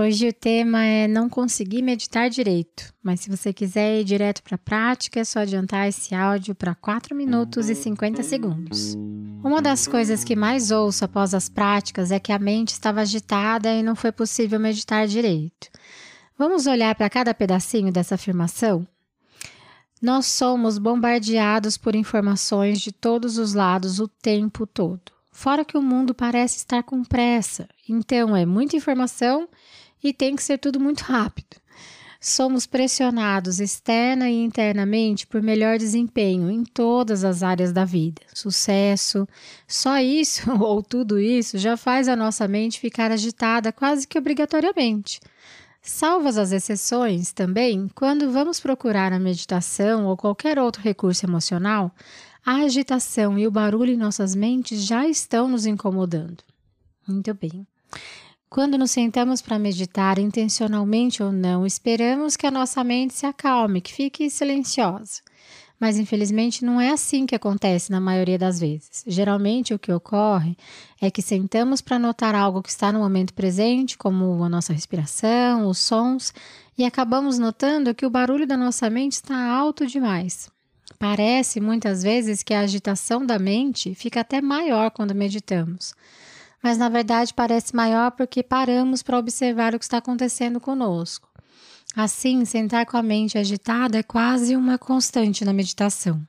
Hoje o tema é não conseguir meditar direito, mas se você quiser ir direto para a prática, é só adiantar esse áudio para 4 minutos e 50 segundos. Uma das coisas que mais ouço após as práticas é que a mente estava agitada e não foi possível meditar direito. Vamos olhar para cada pedacinho dessa afirmação? Nós somos bombardeados por informações de todos os lados o tempo todo. Fora que o mundo parece estar com pressa, então é muita informação e tem que ser tudo muito rápido. Somos pressionados externa e internamente por melhor desempenho em todas as áreas da vida. Sucesso. Só isso ou tudo isso já faz a nossa mente ficar agitada quase que obrigatoriamente. Salvas as exceções, também, quando vamos procurar a meditação ou qualquer outro recurso emocional, a agitação e o barulho em nossas mentes já estão nos incomodando. Muito bem. Quando nos sentamos para meditar, intencionalmente ou não, esperamos que a nossa mente se acalme, que fique silenciosa. Mas infelizmente não é assim que acontece na maioria das vezes. Geralmente o que ocorre é que sentamos para notar algo que está no momento presente, como a nossa respiração, os sons, e acabamos notando que o barulho da nossa mente está alto demais. Parece muitas vezes que a agitação da mente fica até maior quando meditamos mas na verdade parece maior porque paramos para observar o que está acontecendo conosco. Assim, sentar com a mente agitada é quase uma constante na meditação.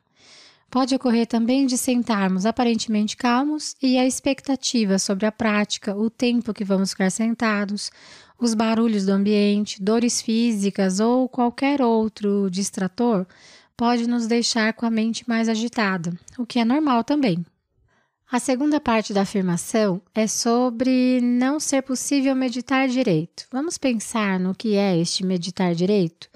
Pode ocorrer também de sentarmos aparentemente calmos e a expectativa sobre a prática, o tempo que vamos ficar sentados, os barulhos do ambiente, dores físicas ou qualquer outro distrator pode nos deixar com a mente mais agitada, o que é normal também. A segunda parte da afirmação é sobre não ser possível meditar direito. Vamos pensar no que é este meditar direito?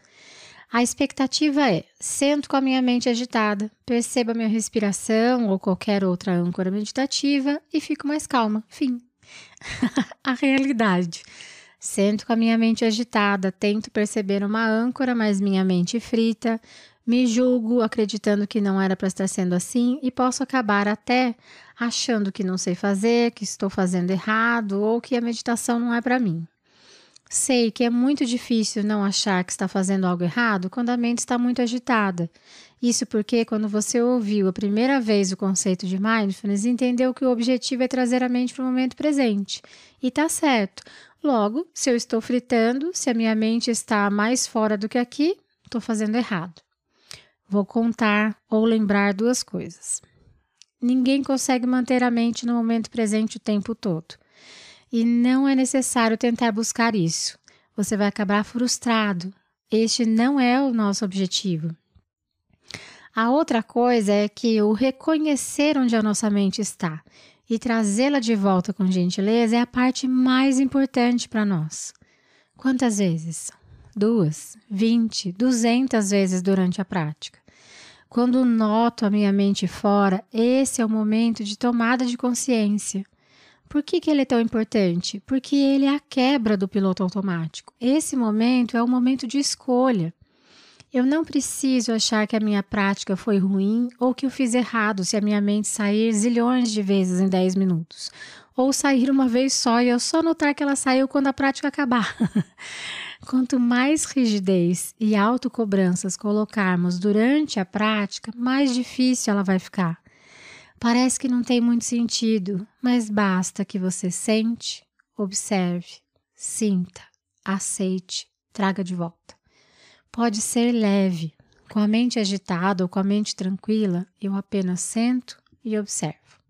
A expectativa é: sento com a minha mente agitada, percebo a minha respiração ou qualquer outra âncora meditativa e fico mais calma. Fim. a realidade. Sento com a minha mente agitada, tento perceber uma âncora, mas minha mente frita, me julgo acreditando que não era para estar sendo assim e posso acabar até achando que não sei fazer, que estou fazendo errado ou que a meditação não é para mim. Sei que é muito difícil não achar que está fazendo algo errado quando a mente está muito agitada. Isso porque, quando você ouviu a primeira vez o conceito de mindfulness, entendeu que o objetivo é trazer a mente para o momento presente. E tá certo. Logo, se eu estou fritando, se a minha mente está mais fora do que aqui, estou fazendo errado. Vou contar ou lembrar duas coisas. Ninguém consegue manter a mente no momento presente o tempo todo. E não é necessário tentar buscar isso. Você vai acabar frustrado. Este não é o nosso objetivo. A outra coisa é que o reconhecer onde a nossa mente está e trazê-la de volta com gentileza é a parte mais importante para nós. Quantas vezes? Duas, vinte, duzentas vezes durante a prática. Quando noto a minha mente fora, esse é o momento de tomada de consciência. Por que, que ele é tão importante? Porque ele é a quebra do piloto automático. Esse momento é o momento de escolha. Eu não preciso achar que a minha prática foi ruim ou que eu fiz errado se a minha mente sair zilhões de vezes em 10 minutos. Ou sair uma vez só e eu só notar que ela saiu quando a prática acabar. Quanto mais rigidez e autocobranças colocarmos durante a prática, mais difícil ela vai ficar. Parece que não tem muito sentido, mas basta que você sente, observe, sinta, aceite, traga de volta. Pode ser leve, com a mente agitada ou com a mente tranquila, eu apenas sento e observo.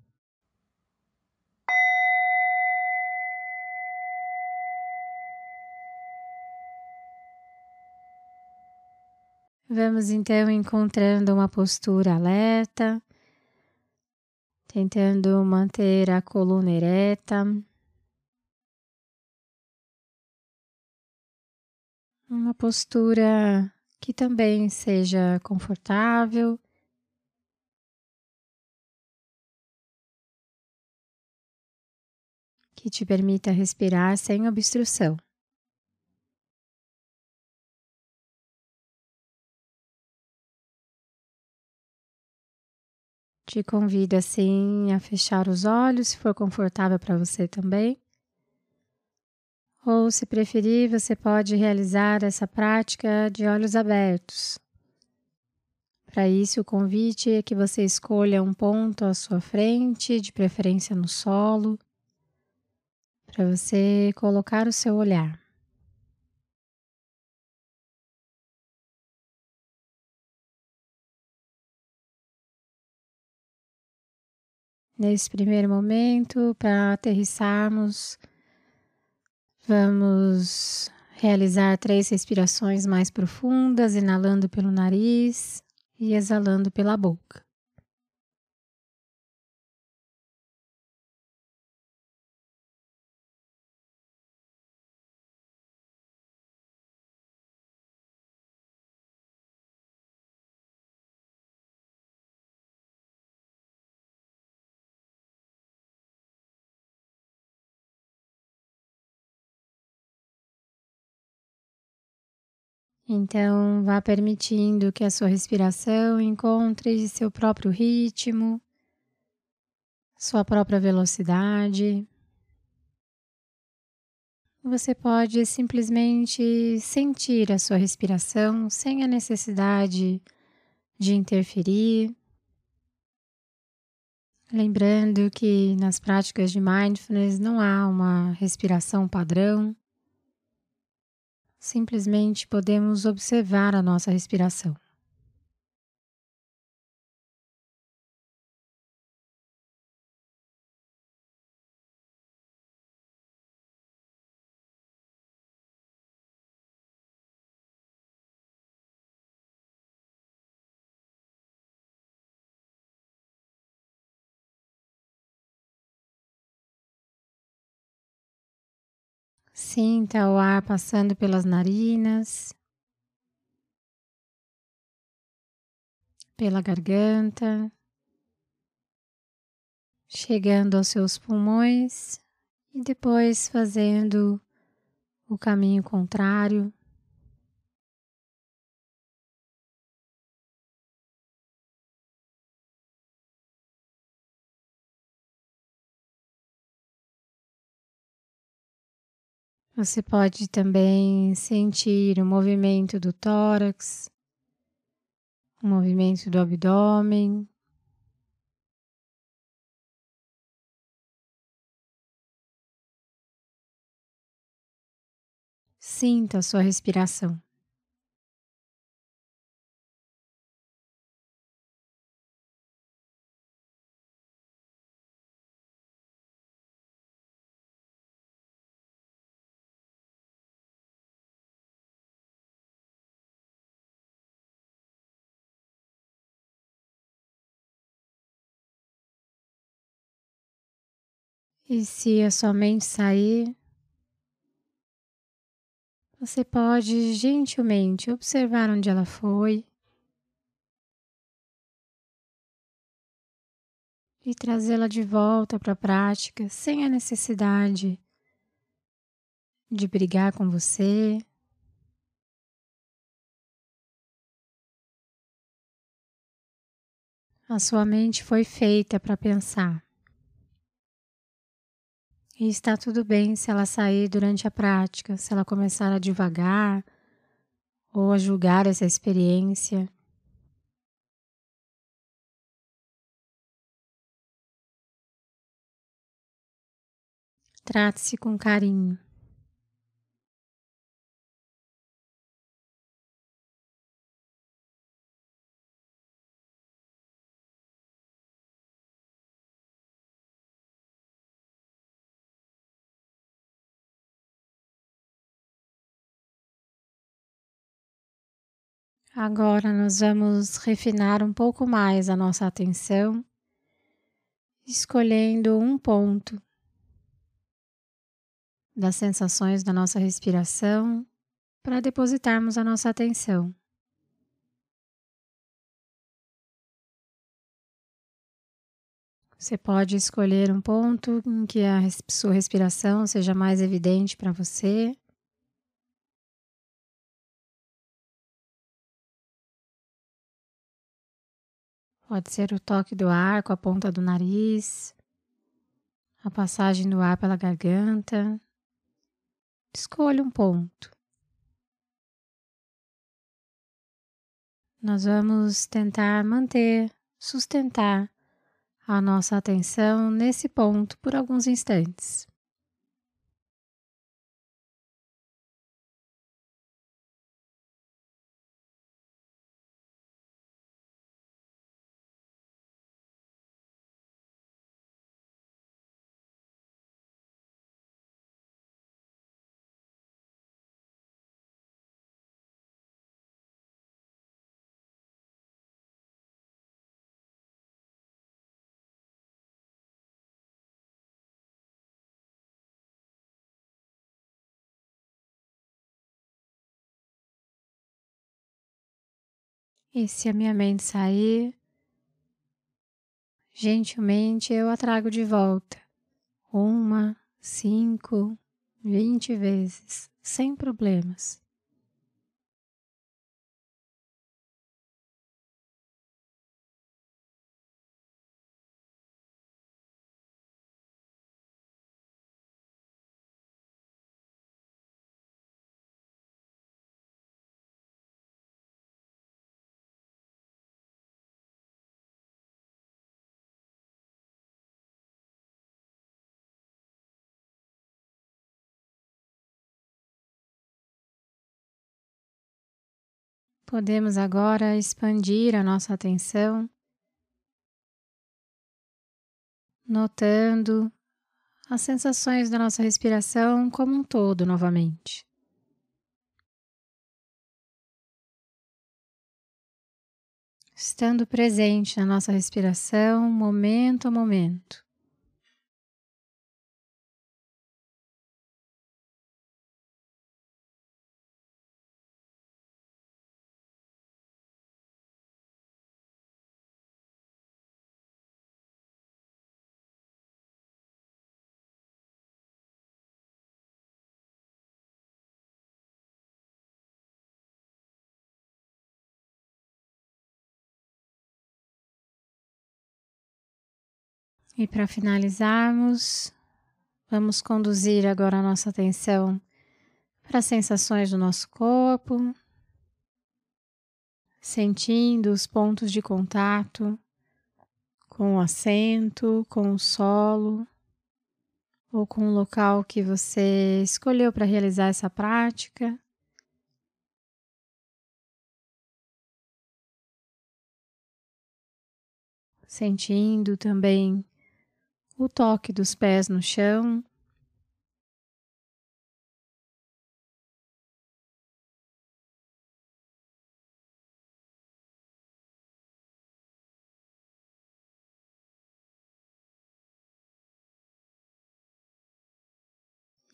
Vamos então encontrando uma postura alerta, tentando manter a coluna ereta. Uma postura que também seja confortável. Que te permita respirar sem obstrução. Te convido assim a fechar os olhos, se for confortável para você também. Ou, se preferir, você pode realizar essa prática de olhos abertos. Para isso, o convite é que você escolha um ponto à sua frente, de preferência no solo, para você colocar o seu olhar. Nesse primeiro momento, para aterrissarmos, vamos realizar três respirações mais profundas, inalando pelo nariz e exalando pela boca. Então, vá permitindo que a sua respiração encontre seu próprio ritmo, sua própria velocidade. Você pode simplesmente sentir a sua respiração sem a necessidade de interferir. Lembrando que nas práticas de mindfulness não há uma respiração padrão. Simplesmente podemos observar a nossa respiração. Sinta o ar passando pelas narinas, pela garganta, chegando aos seus pulmões e depois fazendo o caminho contrário. Você pode também sentir o movimento do tórax, o movimento do abdômen. Sinta a sua respiração. E se a sua mente sair, você pode gentilmente observar onde ela foi e trazê-la de volta para a prática sem a necessidade de brigar com você. A sua mente foi feita para pensar. E está tudo bem se ela sair durante a prática, se ela começar a devagar ou a julgar essa experiência. Trate-se com carinho. Agora nós vamos refinar um pouco mais a nossa atenção, escolhendo um ponto das sensações da nossa respiração para depositarmos a nossa atenção. Você pode escolher um ponto em que a sua respiração seja mais evidente para você. Pode ser o toque do ar com a ponta do nariz, a passagem do ar pela garganta. Escolha um ponto. Nós vamos tentar manter, sustentar a nossa atenção nesse ponto por alguns instantes. E se a minha mente sair, gentilmente eu a trago de volta. Uma, cinco, vinte vezes, sem problemas. Podemos agora expandir a nossa atenção, notando as sensações da nossa respiração como um todo novamente. Estando presente na nossa respiração, momento a momento. E para finalizarmos, vamos conduzir agora a nossa atenção para as sensações do nosso corpo, sentindo os pontos de contato com o assento, com o solo ou com o local que você escolheu para realizar essa prática. Sentindo também o toque dos pés no chão.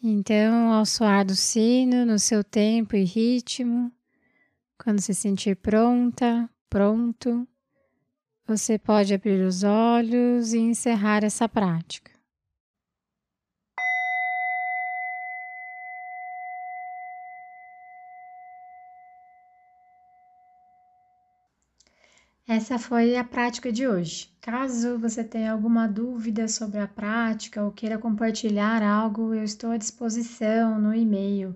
Então, ao soar do sino, no seu tempo e ritmo, quando se sentir pronta, pronto, você pode abrir os olhos e encerrar essa prática. Essa foi a prática de hoje. Caso você tenha alguma dúvida sobre a prática ou queira compartilhar algo, eu estou à disposição no e-mail